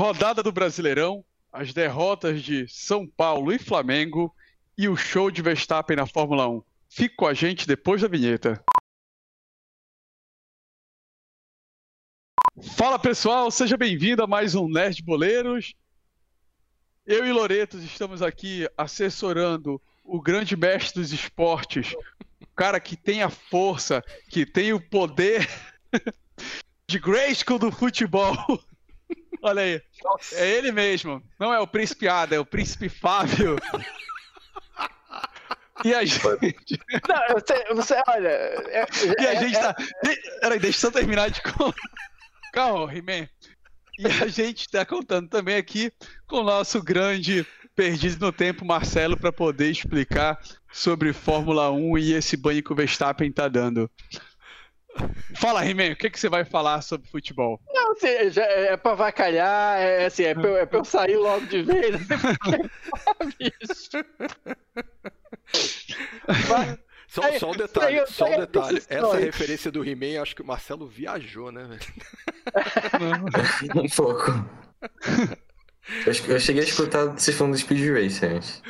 Rodada do Brasileirão, as derrotas de São Paulo e Flamengo e o show de Verstappen na Fórmula 1. Fique com a gente depois da vinheta. Fala pessoal, seja bem-vindo a mais um Nerd Boleiros. Eu e Loretos estamos aqui assessorando o grande mestre dos esportes, o cara que tem a força, que tem o poder de Grayskull do futebol. Olha aí, é ele mesmo. Não é o Príncipe Ada, é o Príncipe Fábio. E a gente. Não, você, você olha. É, e a é, gente tá. Peraí, deixa eu só terminar de contar. Calma, He-Man. E a gente tá contando também aqui com o nosso grande perdido no tempo, Marcelo, para poder explicar sobre Fórmula 1 e esse banho que o Verstappen tá dando. Fala, He-Man, o que, que você vai falar sobre futebol? Não, assim, já é pra vacalhar, é, assim, é, pra, eu- é pra eu sair logo de vez. Assim. Vai- Só, Aí- só um detalhe, aí- só um detalhe. Essa referência do He-Man, acho que o Marcelo viajou, né? velho? Um pouco. Eu, acho que- eu cheguei a escutar vocês falando do Speed Racer antes.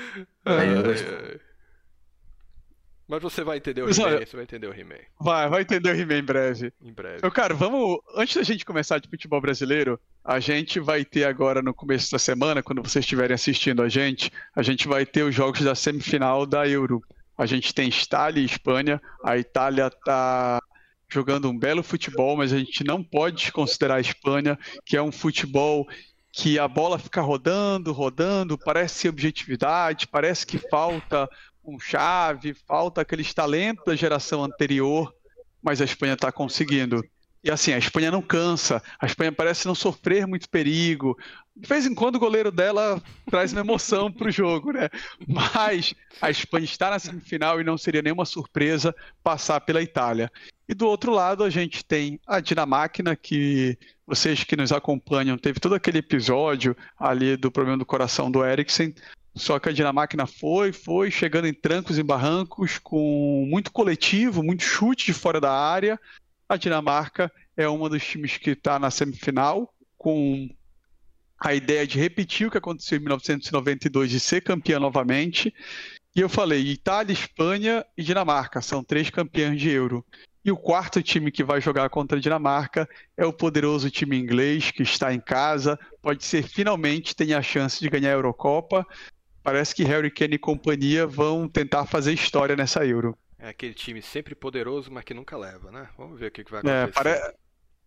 Aí eu- É. Mas você vai entender o He-Man, você vai entender o He-Man Vai, vai entender o He-Man em breve. em breve. Meu cara, vamos. Antes da gente começar de futebol brasileiro, a gente vai ter agora no começo da semana, quando vocês estiverem assistindo a gente, a gente vai ter os jogos da semifinal da Euro. A gente tem Itália e Espanha. A Itália tá jogando um belo futebol, mas a gente não pode desconsiderar a Espanha, que é um futebol que a bola fica rodando, rodando, parece objetividade, parece que falta um chave, falta aqueles talentos da geração anterior, mas a Espanha está conseguindo. E assim, a Espanha não cansa, a Espanha parece não sofrer muito perigo. De vez em quando o goleiro dela traz uma emoção para o jogo, né? Mas a Espanha está na semifinal e não seria nenhuma surpresa passar pela Itália. E do outro lado, a gente tem a Dinamarca, que vocês que nos acompanham, teve todo aquele episódio ali do problema do coração do Eriksen. Só que a Dinamarca foi, foi, chegando em trancos e barrancos, com muito coletivo, muito chute de fora da área. A Dinamarca é uma dos times que está na semifinal, com a ideia de repetir o que aconteceu em 1992, de ser campeã novamente. E eu falei, Itália, Espanha e Dinamarca são três campeãs de Euro. E o quarto time que vai jogar contra a Dinamarca é o poderoso time inglês, que está em casa, pode ser finalmente tenha a chance de ganhar a Eurocopa. Parece que Harry Kane e companhia vão tentar fazer história nessa Euro. É aquele time sempre poderoso, mas que nunca leva, né? Vamos ver o que, que vai É, acontecer. pare-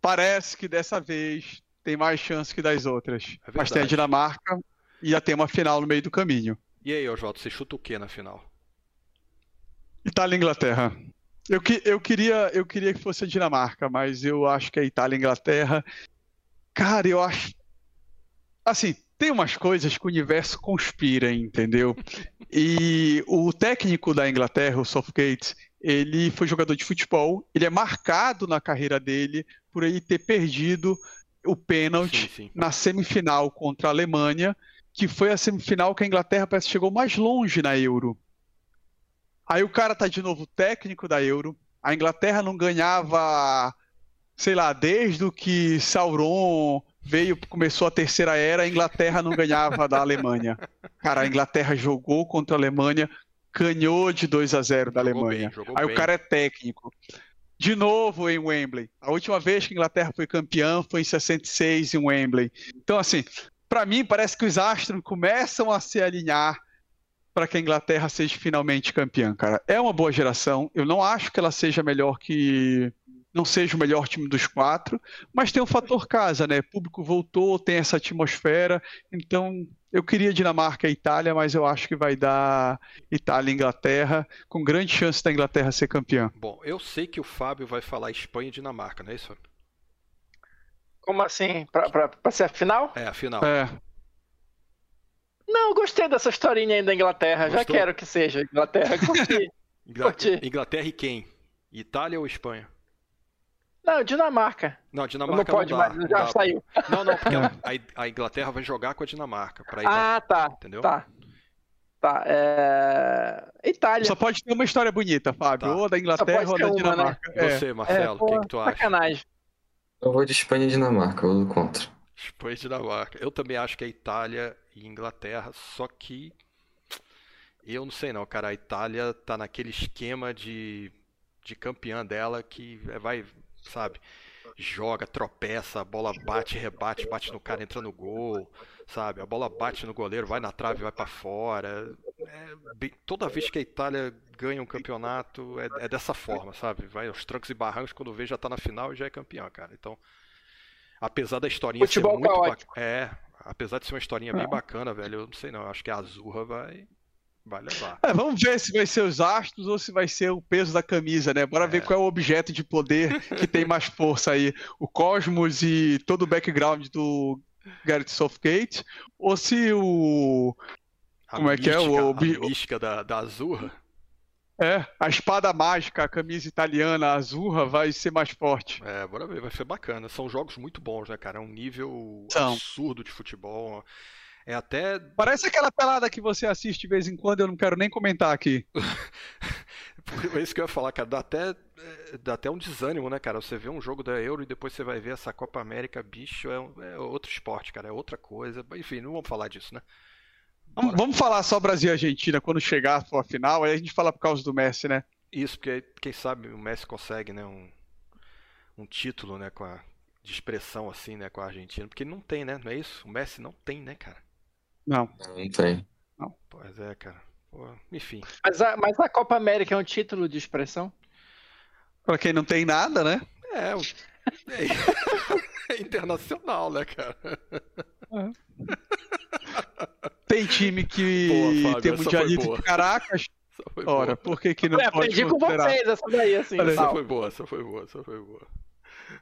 Parece que dessa vez tem mais chance que das outras. É Mas tem a. Dinamarca e já tem uma final no meio do caminho. E aí, Oswaldo, você chuta o que na final? Itália e Inglaterra. Eu, que, eu, queria, eu queria que fosse a Dinamarca, mas eu acho que é Itália e Inglaterra. Cara, eu acho. Assim, tem umas coisas que o universo conspira, entendeu? E o técnico da Inglaterra, o Southgate, ele foi jogador de futebol. Ele é marcado na carreira dele por ele ter perdido o pênalti Sim, sim. na semifinal contra a Alemanha, que foi a semifinal que a Inglaterra parece que chegou mais longe na Euro. Aí o cara tá de novo técnico da Euro. A Inglaterra não ganhava, sei lá, desde o que Sauron veio, começou a terceira era, a Inglaterra não ganhava da Alemanha. Cara, a Inglaterra jogou contra a Alemanha, ganhou de 2 a 0 da Jogou Alemanha. bem, Aí bem. o cara é técnico. De novo em Wembley. A última vez que a Inglaterra foi campeã foi em 66 em Wembley. Então, assim, para mim parece que os astros começam a se alinhar para que a Inglaterra seja finalmente campeã, cara. É uma boa geração. Eu não acho que ela seja melhor que. Não seja o melhor time dos quatro, mas tem o fator casa, né? O público voltou, tem essa atmosfera. Então, eu queria Dinamarca e Itália, mas eu acho que vai dar Itália e Inglaterra, com grande chance da Inglaterra ser campeã. Bom, eu sei que o Fábio vai falar Espanha e Dinamarca, não é isso? Fábio? Como assim? Pra, pra, pra ser a final? É, a final. É, Não, gostei dessa historinha aí da Inglaterra. Já Gostou? quero que seja Inglaterra. Curti. Ingla- Curti. Inglaterra e quem? Itália ou Espanha? Não, Dinamarca. Não, Não Dinamarca pode não dá. mais, não já dá. saiu. Não, não, porque a, a Inglaterra vai jogar com a Dinamarca pra ir pra... Ah, tá. Entendeu? Tá. Tá. É... Itália. só pode ter uma história bonita, Fábio. Tá. ou da Inglaterra ou da uma, né? Dinamarca. É. Você, Marcelo, o pô, que, que tu acha? Sacanagem. Eu vou de Espanha e Dinamarca, eu vou do contra. Espanha e Dinamarca. Eu também acho que é Itália e Inglaterra, só que eu não sei não, cara. A Itália tá naquele esquema de, de campeã dela que vai, sabe, joga, tropeça, a bola bate, rebate, bate no cara, entra no gol, sabe? A bola bate no goleiro, vai na trave, vai para fora. É, bem, toda vez que a Itália ganha um campeonato é, é, dessa forma, sabe? Vai aos trancos e barrancos, quando vê já tá na final e já é campeão, cara. Então, apesar da historinha Futebol ser muito bacana, é, apesar de ser uma historinha bem bacana, velho, eu não sei não, acho que a Azurra vai vai levar. É, vamos ver se vai ser os astros ou se vai ser o peso da camisa, né? Bora É. ver qual é o objeto de poder que tem mais força aí. O Cosmos e todo o background do Gareth Southgate, ou se o A Como é que é? mística- O- a mística da, da Azurra? é, a espada mágica, a camisa italiana a azurra vai ser mais forte. É, bora ver, vai ser bacana. São jogos muito bons, né, cara? É um nível São. absurdo de futebol. É até. Parece aquela pelada que você assiste de vez em quando, eu não quero nem comentar aqui. É isso que eu ia falar, cara. Dá até, é, dá até um desânimo, né, cara? Você vê um jogo da Euro e depois você vai ver essa Copa América, bicho, é, um- é outro esporte, cara. É outra coisa. Enfim, não vamos falar disso, né? Vamos, Bora. vamos falar só Brasil e Argentina quando chegar a final, aí a gente fala por causa do Messi, né? Isso, porque quem sabe o Messi consegue, né, um, um título, né, com a, de expressão assim, né, com a Argentina. Porque não tem, né? Não é isso? O Messi não tem, né, cara? Não. Não tem. Pois é, cara. Pô, enfim. Mas a, mas a Copa América é um título de expressão? Pra quem não tem nada, né? É, o- é internacional, né, cara? Tem time que Boa, Fábio, tem boa. de Caracas. Ora, boa. por que, que não Eu pode aprendi com considerar? vocês essa daí, assim. Olha, Essa tal. foi boa, essa foi boa, essa foi boa.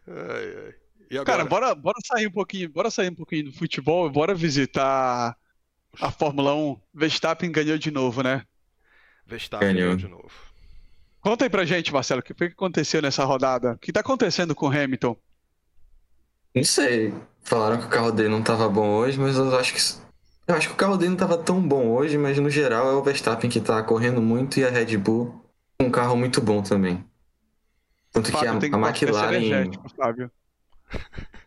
Ai, ai. E agora? Cara, bora, bora sair um pouquinho, bora sair um pouquinho do futebol e bora visitar a Fórmula 1. Verstappen ganhou de novo, né? Verstappen Ganhou. ganhou de novo. Conta aí pra gente, Marcelo, o que foi que aconteceu nessa rodada? O que tá acontecendo com o Hamilton? Não sei. Falaram que o carro dele não tava bom hoje, mas eu acho que. Eu acho que o carro dele não tava tão bom hoje, mas no geral é o Verstappen que tá correndo muito e a Red Bull com um carro muito bom também. Tanto que a, Fábio, que a esse McLaren. energético, Fábio.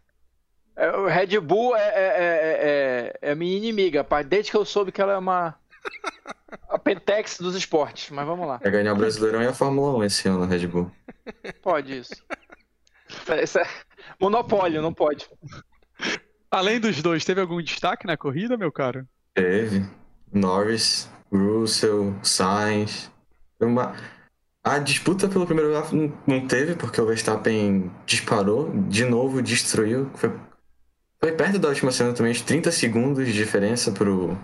É, Red Bull é, é, é, é, é minha inimiga, rapaz. Desde que eu soube que ela é uma. A Pentex dos esportes. Mas vamos lá. Vai ganhar o Brasileirão e a Fórmula 1 esse ano, Red Bull. Pode isso. Isso é monopólio, não pode. Além dos dois, teve algum destaque na corrida, meu caro? Teve. Norris, Russell, Sainz. Uma... A disputa pelo primeiro lugar não- não teve, porque o Verstappen disparou, de novo destruiu. Foi, foi perto da última cena também, uns 30 segundos de diferença pro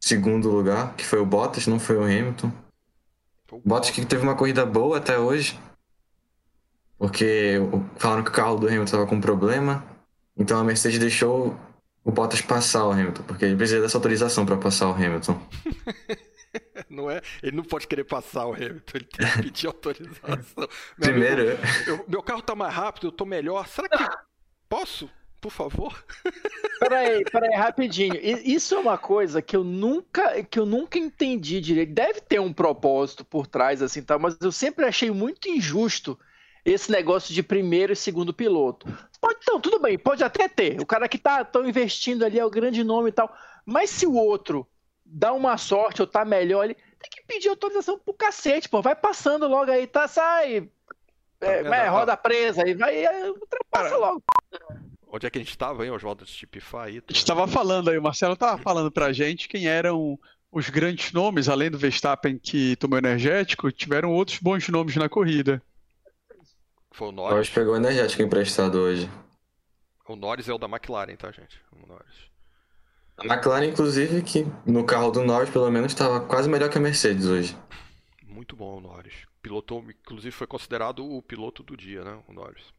segundo lugar, que foi o Bottas, não foi o Hamilton. O Bottas que teve uma corrida boa até hoje, porque falaram que o carro do Hamilton estava com problema, então a Mercedes deixou o Bottas passar o Hamilton, porque ele precisa dessa autorização para passar o Hamilton. Não é? Ele não pode querer passar o Hamilton, ele tem que pedir autorização. Primeiro, amigo, eu- meu carro tá mais rápido, eu tô melhor. Será que posso? Por favor? Peraí, peraí, rapidinho. Isso é uma coisa que eu nunca, que eu nunca entendi direito. Deve ter um propósito por trás, assim, tal, mas eu sempre achei muito injusto esse negócio de primeiro e segundo piloto. Pode, então, tudo bem, pode até ter. O cara que tá tão investindo ali é o grande nome e tal. Mas se o outro dá uma sorte ou tá melhor ali, tem que pedir autorização pro cacete, pô. Vai passando logo aí, tá? Sai. É, vendo? vai, Ó. roda presa aí, vai, é, ultrapassa logo. Onde é que a gente tava, hein, Oswaldo? De tipifar aí. A gente tava falando aí, o Marcelo tava falando pra gente quem eram os grandes nomes, além do Verstappen que tomou energético, tiveram outros bons nomes na corrida. Foi o o Norris. Norris pegou o energético emprestado hoje. O Norris é o da McLaren, tá, gente? O Norris. A McLaren, inclusive, que no carro do Norris, pelo menos, estava quase melhor que a Mercedes hoje. Muito bom o Norris. Pilotou, inclusive foi considerado o piloto do dia, né? O Norris.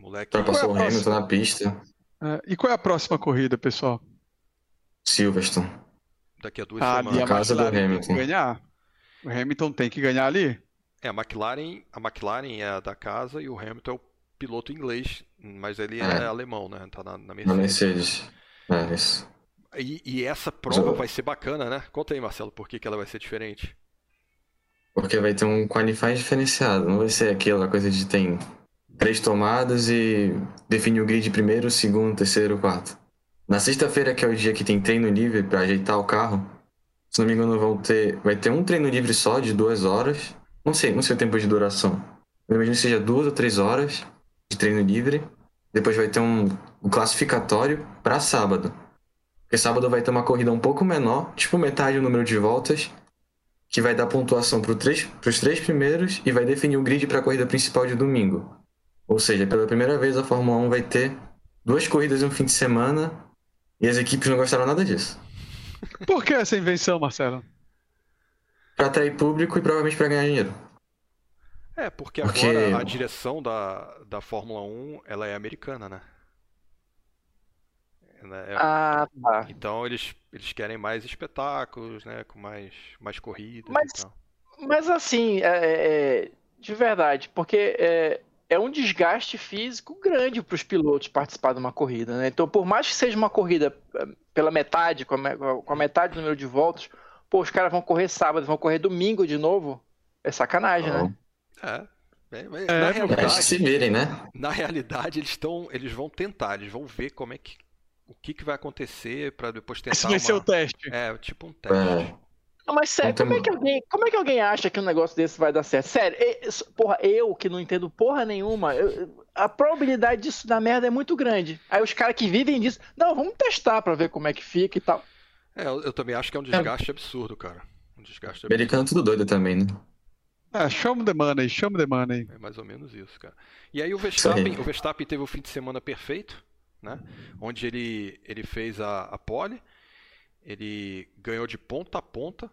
Moleque. Ultrapassou o é a Hamilton próxima? na pista. É, e qual é a próxima corrida, pessoal? Silverstone. Daqui a duas Ah, ali a semanas. casa do McLaren tem que Hamilton. ganhar. O Hamilton tem que ganhar ali. É, a McLaren, a McLaren é a da casa e o Hamilton é o piloto inglês, mas ele é, É. alemão, né? Tá na, na Na Mercedes. Mercedes. É, isso. E, e essa prova vai ser bacana, né? Conta aí, Marcelo, por que, que ela vai ser diferente? Porque vai ter um qualifying diferenciado. Não vai ser aquela coisa de tem três tomadas e define o grid primeiro, segundo, terceiro, quarto. Na sexta-feira, que é o dia que tem treino livre para ajeitar o carro, se não me engano, vão ter, vai ter um treino livre só de duas horas. Não sei, não sei o tempo de duração. Eu imagino que seja duas ou três horas de treino livre. Depois vai ter um, um classificatório para sábado. Porque sábado vai ter uma corrida um pouco menor, tipo metade do número de voltas, que vai dar pontuação para os três primeiros e vai definir o grid para a corrida principal de domingo. Ou seja, pela primeira vez a Fórmula 1 vai ter duas corridas em um fim de semana e as equipes não gostaram nada disso. Por que essa invenção, Marcelo? Para atrair público e provavelmente para ganhar dinheiro. É, porque, porque agora a direção da, da Fórmula 1 ela é americana, né? É... Ah, tá. Então eles, eles querem mais espetáculos, né? Com mais, mais corridas. Mas, mas assim, é, é, de verdade, porque é, é um desgaste físico grande para os pilotos participar de uma corrida, né? Então, por mais que seja uma corrida eh, pela metade, com a, com a metade do número de voltas, pô, os caras vão correr sábado, vão correr domingo de novo, é sacanagem, né? É. É, é, na realidade, se virem, né? Na realidade, eles estão, eles vão tentar, eles vão ver como é que o que, que vai acontecer para depois tentar. Esse vai uma... ser o teste. É, tipo um teste. É. Não, mas sério, como é, que alguém, como é que alguém acha que um negócio desse vai dar certo? Sério, eu, porra, eu que não entendo porra nenhuma, eu, a probabilidade disso dar merda é muito grande. Aí os caras que vivem disso, não, vamos testar pra ver como é que fica e tal. É, eu, eu também acho que é um desgaste é. absurdo, cara. Um desgaste absurdo. Americano tudo doido também, né? Ah, chama de money, chama de money. É mais ou menos isso, cara. E aí o Verstappen, o Verstappen teve o fim de semana perfeito, né? Onde ele, ele fez a, a pole, ele ganhou de ponta a ponta,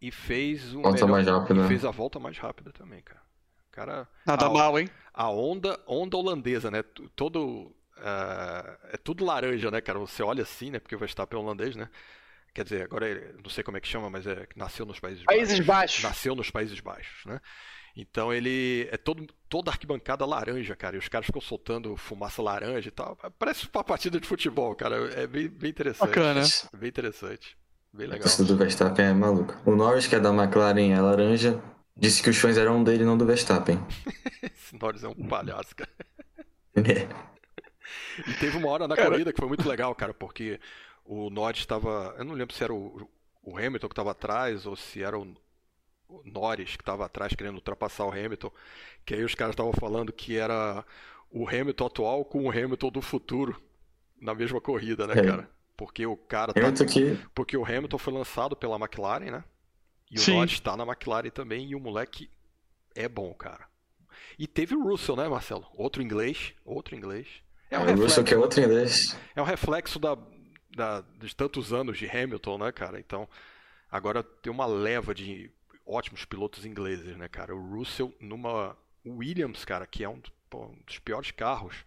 e fez o volta melhor, mais rápida. fez a volta mais rápida também, cara. Cara, Nada a, mal, hein? A onda, onda holandesa, né? Todo uh, é tudo laranja, né, cara? Você olha assim, né? Porque o Verstappen é holandês, né? Quer dizer, agora não sei como é que chama, mas é nasceu nos Países, Países Baixos. Baixos. Nasceu nos Países Baixos, né? Então ele é todo toda arquibancada laranja, cara. E os caras ficam soltando fumaça laranja e tal. Parece uma partida de futebol, cara. É bem, bem interessante. Bacana. É bem interessante. Bem legal. Esse do Verstappen é maluco. O Norris, que é da McLaren, é laranja, disse que os fãs eram dele, não do Verstappen. Esse Norris é um palhaço, cara. É. E teve uma hora na cara... corrida que foi muito legal, cara, porque o Norris estava. Eu não lembro se era o, o Hamilton que estava atrás ou se era o, o Norris que estava atrás querendo ultrapassar o Hamilton. Que aí os caras estavam falando que era o Hamilton atual com o Hamilton do futuro na mesma corrida, né, é. cara? Porque o cara tá... Porque o Hamilton foi lançado pela McLaren, né? E Sim. o Norris está na McLaren também, e o moleque é bom, cara. E teve o Russell, né, Marcelo? Outro inglês, outro inglês. É um é, reflexo, o Russell que é outro inglês. É um reflexo da, da, dos tantos anos de Hamilton, né, cara? Então, agora tem uma leva de ótimos pilotos ingleses, né, cara? O Russell numa Williams, cara, que é um, pô, um dos piores carros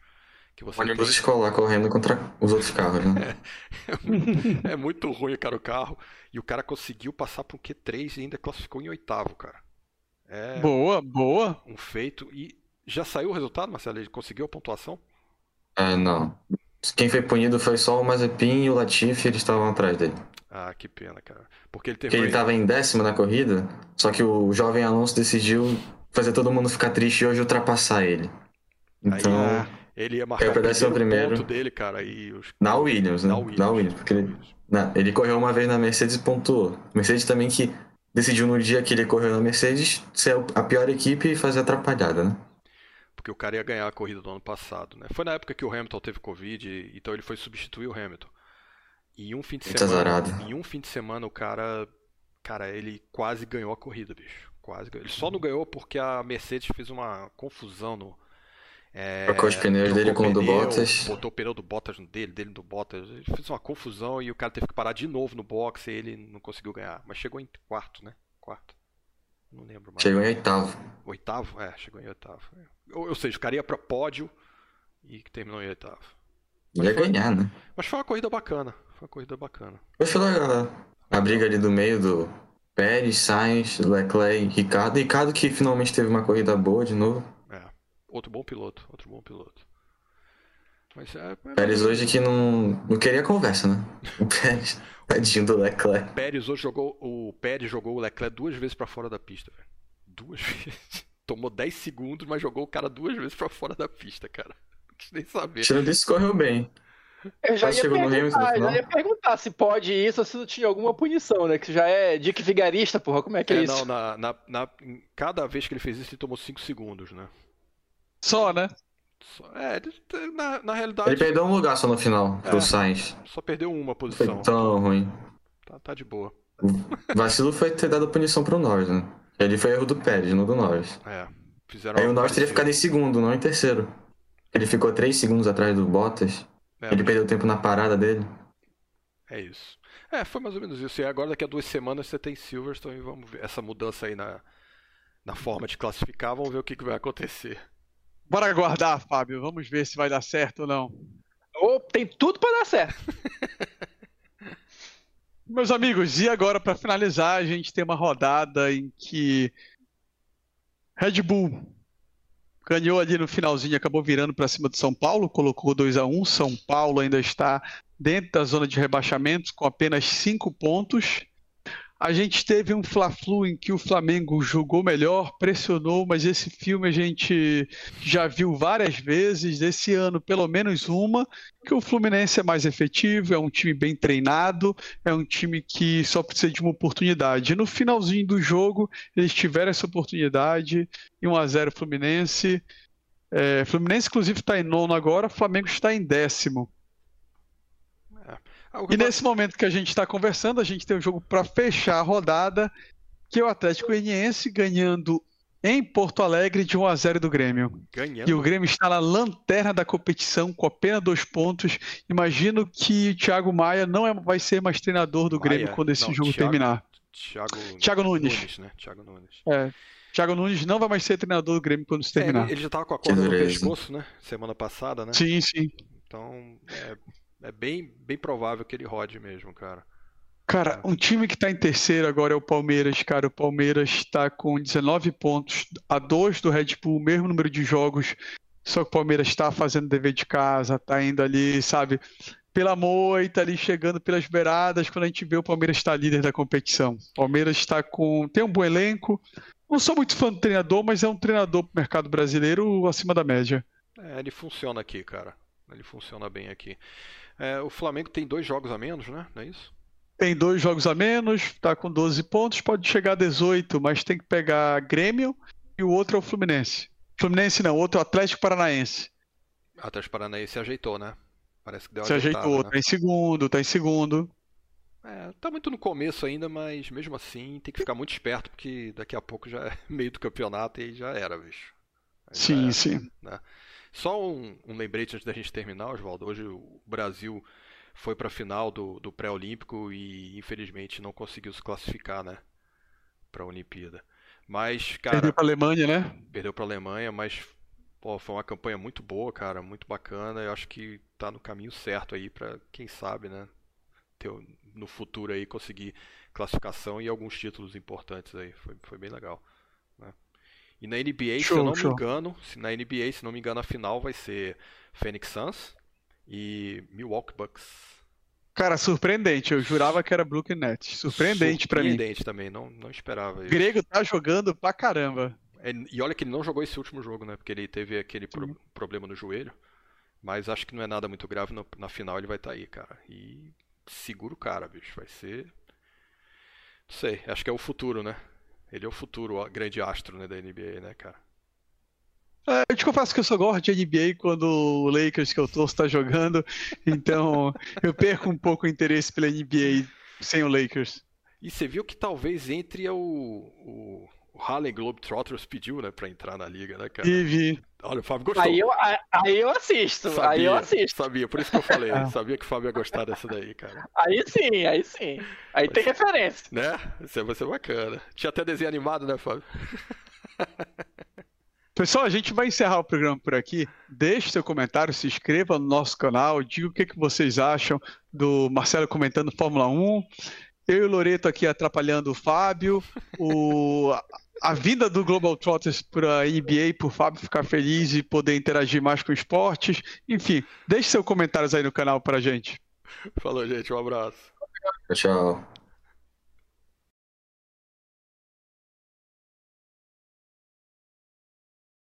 que você ônibus tem... escolar correndo contra os outros carros, né? É, é, muito ruim, cara, o carro. E o cara conseguiu passar para um Q3 e ainda classificou em oitavo, cara. É boa, boa. Um feito. E já saiu o resultado, Marcelo? Ele conseguiu a pontuação? É, não. Quem foi punido foi só o Mazepin e o Latifi, eles estavam atrás dele. Ah, que pena, cara. Porque ele teve. Porque ele estava em décimo na corrida, só que o jovem Alonso decidiu fazer todo mundo ficar triste e hoje ultrapassar ele. Então. Aí, ele ia marcar o primeiro ponto dele, cara. E os... Na Williams, né? Na Williams. Na Williams porque ele... Não, ele correu uma vez na Mercedes e pontuou. Mercedes também que decidiu no dia que ele correu na Mercedes ser a pior equipe e fazer atrapalhada, né? Porque o cara ia ganhar a corrida do ano passado, né? Foi na época que o Hamilton teve Covid, então ele foi substituir o Hamilton. E um fim de Muito semana, azarado. em um fim de semana o cara, cara, ele quase ganhou a corrida, bicho. Quase ganhou. Ele só não ganhou porque a Mercedes fez uma confusão no é, Trocou os pneus dele com o do Bottas. Botou o pneu do Bottas no dele, dele do Bottas. Fez uma confusão e o cara teve que parar de novo no boxe e ele não conseguiu ganhar. Mas chegou em quarto, né? Quarto. Não lembro mais. Chegou em oitavo. Oitavo? É, chegou em oitavo. Ou, ou seja, o cara ia pra pódio e terminou em oitavo. Ia foi, ganhar, né? Mas foi uma corrida bacana. Foi uma corrida bacana. Foi legal. A briga ali do meio do Pérez, Sainz, Leclerc, Ricardo. Ricardo que finalmente teve uma corrida boa de novo. Outro bom piloto, outro bom piloto. Mas é, é Pérez hoje que não, não queria conversa, né? O Pérez, tadinho do Leclerc. Pérez hoje jogou, o Pérez jogou o Leclerc duas vezes para fora da pista, velho. Duas vezes. tomou 10 segundos, mas jogou o cara duas vezes pra fora da pista, cara. Não quis nem saber. Tiro disso correu bem. Eu já ia, perguntar, já ia perguntar se pode isso ou se não tinha alguma punição, né? Que já é Dick Vigarista, porra. Como é que é, É, isso? não, na, na, na- cada vez que ele fez isso, ele tomou 5 segundos, né? Só, né? Só- é, ele- na, na realidade, Ele perdeu um lugar só no final, pro É. Sainz. só perdeu uma Não foi posição. tão ruim. Tá, tá de boa. O vacilo foi ter dado punição pro Norris, né? Ele foi erro do Pérez, não do Norris. É, fizeram Aí o Norris teria ficado em segundo, não em terceiro. Ele ficou 3 segundos atrás do Bottas. É, Ele mas- perdeu tempo na parada dele. É isso. É, foi mais ou menos isso. E agora, daqui a duas semanas, você tem Silverstone e vamos ver essa mudança aí na, na forma de classificar. Vamos ver o que, que vai acontecer. Bora aguardar, Fábio. Vamos ver se vai dar certo ou não. Ô, tem tudo pra dar certo. Meus amigos, e agora para finalizar, a gente tem uma rodada em que Red Bull ganhou ali no finalzinho, acabou virando para cima do São Paulo, colocou 2 a 1. São Paulo ainda está dentro da zona de rebaixamento com apenas 5 pontos. A gente teve um Fla-Flu em que o Flamengo jogou melhor, pressionou, mas esse filme a gente já viu várias vezes, esse ano pelo menos uma, que o Fluminense é mais efetivo, é um time bem treinado, é um time que só precisa de uma oportunidade. No finalzinho do jogo, eles tiveram essa oportunidade, e 1 a 0 Fluminense. É, Fluminense, inclusive, está em nono agora, Flamengo está em décimo. E nesse momento que a gente está conversando, a gente tem um jogo para fechar a rodada, que é o Atlético Goianiense ganhando em Porto Alegre de 1 a 0 do Grêmio. Ganhando. E o Grêmio está na lanterna da competição com apenas dois pontos. Imagino que o Thiago Maia não é- vai ser mais treinador do Grêmio Maia? quando esse Não, jogo Thiago- terminar. Thiago, Thiago Nunes. né? Thiago Nunes. É. Thiago Nunes não vai mais ser treinador do Grêmio quando isso É, terminar. ele, ele já tava com a corda no pescoço, né? Semana passada, né? Sim, sim. Então, é, é bem, bem provável que ele rode mesmo, cara. Cara, um time que está em terceiro agora é o Palmeiras, cara. O Palmeiras está com 19 pontos, a 2 do Red Bull, mesmo número de jogos. Só que o Palmeiras está fazendo dever de casa, tá indo ali, sabe, pela moita, ali chegando pelas beiradas. Quando a gente vê o Palmeiras está líder da competição. O Palmeiras está com. tem um bom elenco. Não sou muito fã do treinador, mas é um treinador pro mercado brasileiro acima da média. É, ele funciona aqui, cara. Ele funciona bem aqui. É, o Flamengo tem dois jogos a menos, né? Não é isso? Tem dois jogos a menos, tá com 12 pontos, pode chegar a 18, mas tem que pegar Grêmio e o outro é o Fluminense. Fluminense não, o outro é o Atlético Paranaense. Atlético Paranaense se ajeitou, né? Parece que deu uma Se ajeitada, ajeitou, né? tá em segundo, tá em segundo. É, tá muito no começo ainda, mas mesmo assim tem que ficar muito esperto, porque daqui a pouco já é meio do campeonato e já era, bicho. Aí já Sim, era. sim. Só um, um lembrete antes da gente terminar, Oswaldo. Hoje o Brasil foi pra final do, do pré-olímpico e infelizmente não conseguiu se classificar, né? Pra Olimpíada. Mas, cara, Perdeu pra Alemanha, né? perdeu pra Alemanha, mas pô, foi uma campanha muito boa, cara, muito bacana. Eu acho que tá no caminho certo aí pra, quem sabe, né? Ter, no futuro aí conseguir classificação e alguns títulos importantes aí. Foi, foi bem legal. E na NBA, se Show, eu não show. me engano, se na NBA, se não me engano, a final vai ser Phoenix Suns e Milwaukee Bucks. Cara, surpreendente. Eu jurava que era Brooklyn Nets. Surpreendente pra mim. Surpreendente também, não, não esperava O isso. Grego tá jogando pra caramba. É, E olha que ele não jogou esse último jogo, né? Porque ele teve aquele pro- problema no joelho. Mas acho que não é nada muito grave. no- na final ele vai estar aí, cara. E segura o cara, bicho. Vai ser. Não sei, acho que é o futuro, né? Ele é o futuro, grande astro né, da NBA, né, cara? É, eu te confesso que eu só gosto de NBA quando o Lakers que eu torço tá jogando. Então eu perco um pouco o interesse pela NBA sem o Lakers. E você viu que talvez entre o, o, o Harlem Globetrotters pediu, né, pra entrar na liga, né, cara? E vi. Olha, o Fábio gostou. Aí eu, aí eu assisto, aí eu Sabia, assisto. sabia, por isso que eu falei. É. Sabia que o Fábio ia gostar dessa daí, cara. Aí sim, aí sim. Aí tem referência. Né? Isso vai ser bacana. Tinha até desenho animado, né, Fábio? Pessoal, a gente vai encerrar o programa por aqui. Deixe seu comentário, se inscreva no nosso canal, diga o que, que vocês acham do Marcelo comentando Fórmula 1. Eu e o Loreto aqui atrapalhando o Fábio. O, a vinda do Global Trotters para a NBA, para o Fábio ficar feliz e poder interagir mais com esportes. Enfim, deixe seus comentários aí no canal para gente. Falou, gente. Um abraço. Tchau.